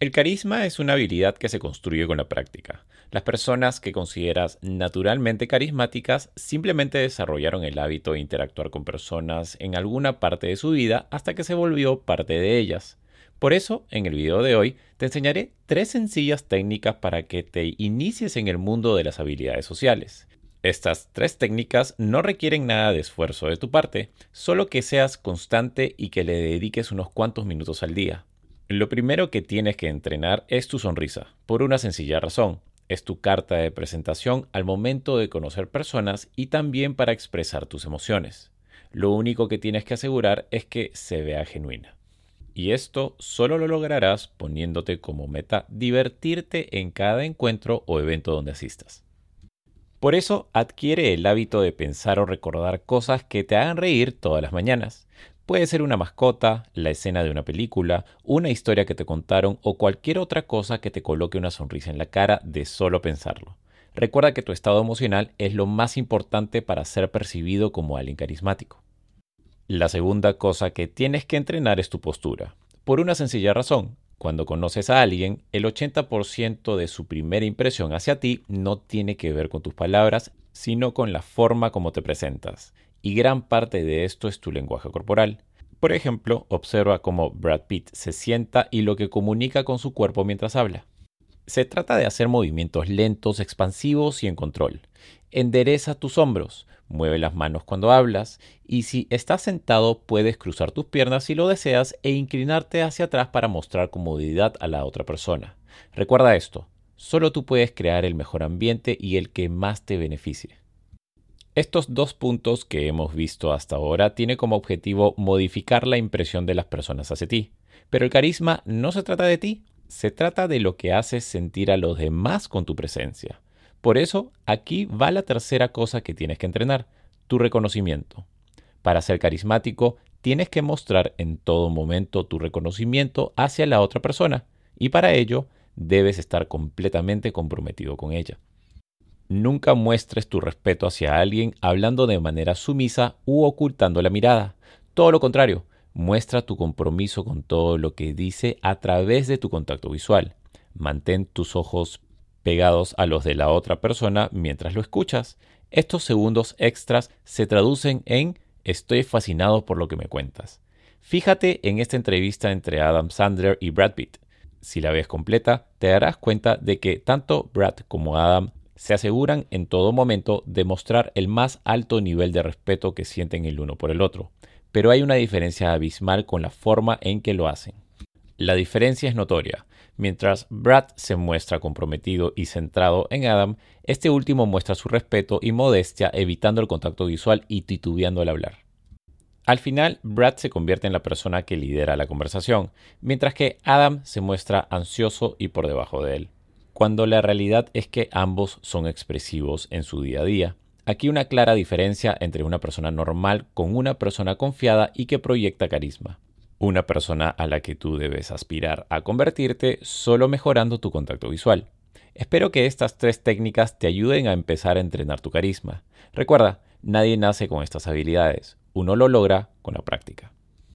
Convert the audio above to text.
El carisma es una habilidad que se construye con la práctica. Las personas que consideras naturalmente carismáticas simplemente desarrollaron el hábito de interactuar con personas en alguna parte de su vida hasta que se volvió parte de ellas. Por eso, en el video de hoy, te enseñaré tres sencillas técnicas para que te inicies en el mundo de las habilidades sociales. Estas tres técnicas no requieren nada de esfuerzo de tu parte, solo que seas constante y que le dediques unos cuantos minutos al día. Lo primero que tienes que entrenar es tu sonrisa, por una sencilla razón. Es tu carta de presentación al momento de conocer personas y también para expresar tus emociones. Lo único que tienes que asegurar es que se vea genuina. Y esto solo lo lograrás poniéndote como meta divertirte en cada encuentro o evento donde asistas. Por eso adquiere el hábito de pensar o recordar cosas que te hagan reír todas las mañanas. Puede ser una mascota, la escena de una película, una historia que te contaron o cualquier otra cosa que te coloque una sonrisa en la cara de solo pensarlo. Recuerda que tu estado emocional es lo más importante para ser percibido como alguien carismático. La segunda cosa que tienes que entrenar es tu postura. Por una sencilla razón. Cuando conoces a alguien, el 80% de su primera impresión hacia ti no tiene que ver con tus palabras, sino con la forma como te presentas y gran parte de esto es tu lenguaje corporal. Por ejemplo, observa cómo Brad Pitt se sienta y lo que comunica con su cuerpo mientras habla. Se trata de hacer movimientos lentos, expansivos y en control. Endereza tus hombros, mueve las manos cuando hablas y si estás sentado puedes cruzar tus piernas si lo deseas e inclinarte hacia atrás para mostrar comodidad a la otra persona. Recuerda esto, solo tú puedes crear el mejor ambiente y el que más te beneficie. Estos dos puntos que hemos visto hasta ahora tienen como objetivo modificar la impresión de las personas hacia ti. Pero el carisma no se trata de ti, se trata de lo que haces sentir a los demás con tu presencia. Por eso, aquí va la tercera cosa que tienes que entrenar, tu reconocimiento. Para ser carismático, tienes que mostrar en todo momento tu reconocimiento hacia la otra persona, y para ello debes estar completamente comprometido con ella. Nunca muestres tu respeto hacia alguien hablando de manera sumisa u ocultando la mirada. Todo lo contrario, muestra tu compromiso con todo lo que dice a través de tu contacto visual. Mantén tus ojos pegados a los de la otra persona mientras lo escuchas. Estos segundos extras se traducen en estoy fascinado por lo que me cuentas. Fíjate en esta entrevista entre Adam Sandler y Brad Pitt. Si la ves completa, te darás cuenta de que tanto Brad como Adam se aseguran en todo momento de mostrar el más alto nivel de respeto que sienten el uno por el otro, pero hay una diferencia abismal con la forma en que lo hacen. La diferencia es notoria. Mientras Brad se muestra comprometido y centrado en Adam, este último muestra su respeto y modestia evitando el contacto visual y titubeando al hablar. Al final, Brad se convierte en la persona que lidera la conversación, mientras que Adam se muestra ansioso y por debajo de él cuando la realidad es que ambos son expresivos en su día a día. Aquí una clara diferencia entre una persona normal con una persona confiada y que proyecta carisma. Una persona a la que tú debes aspirar a convertirte solo mejorando tu contacto visual. Espero que estas tres técnicas te ayuden a empezar a entrenar tu carisma. Recuerda, nadie nace con estas habilidades, uno lo logra con la práctica.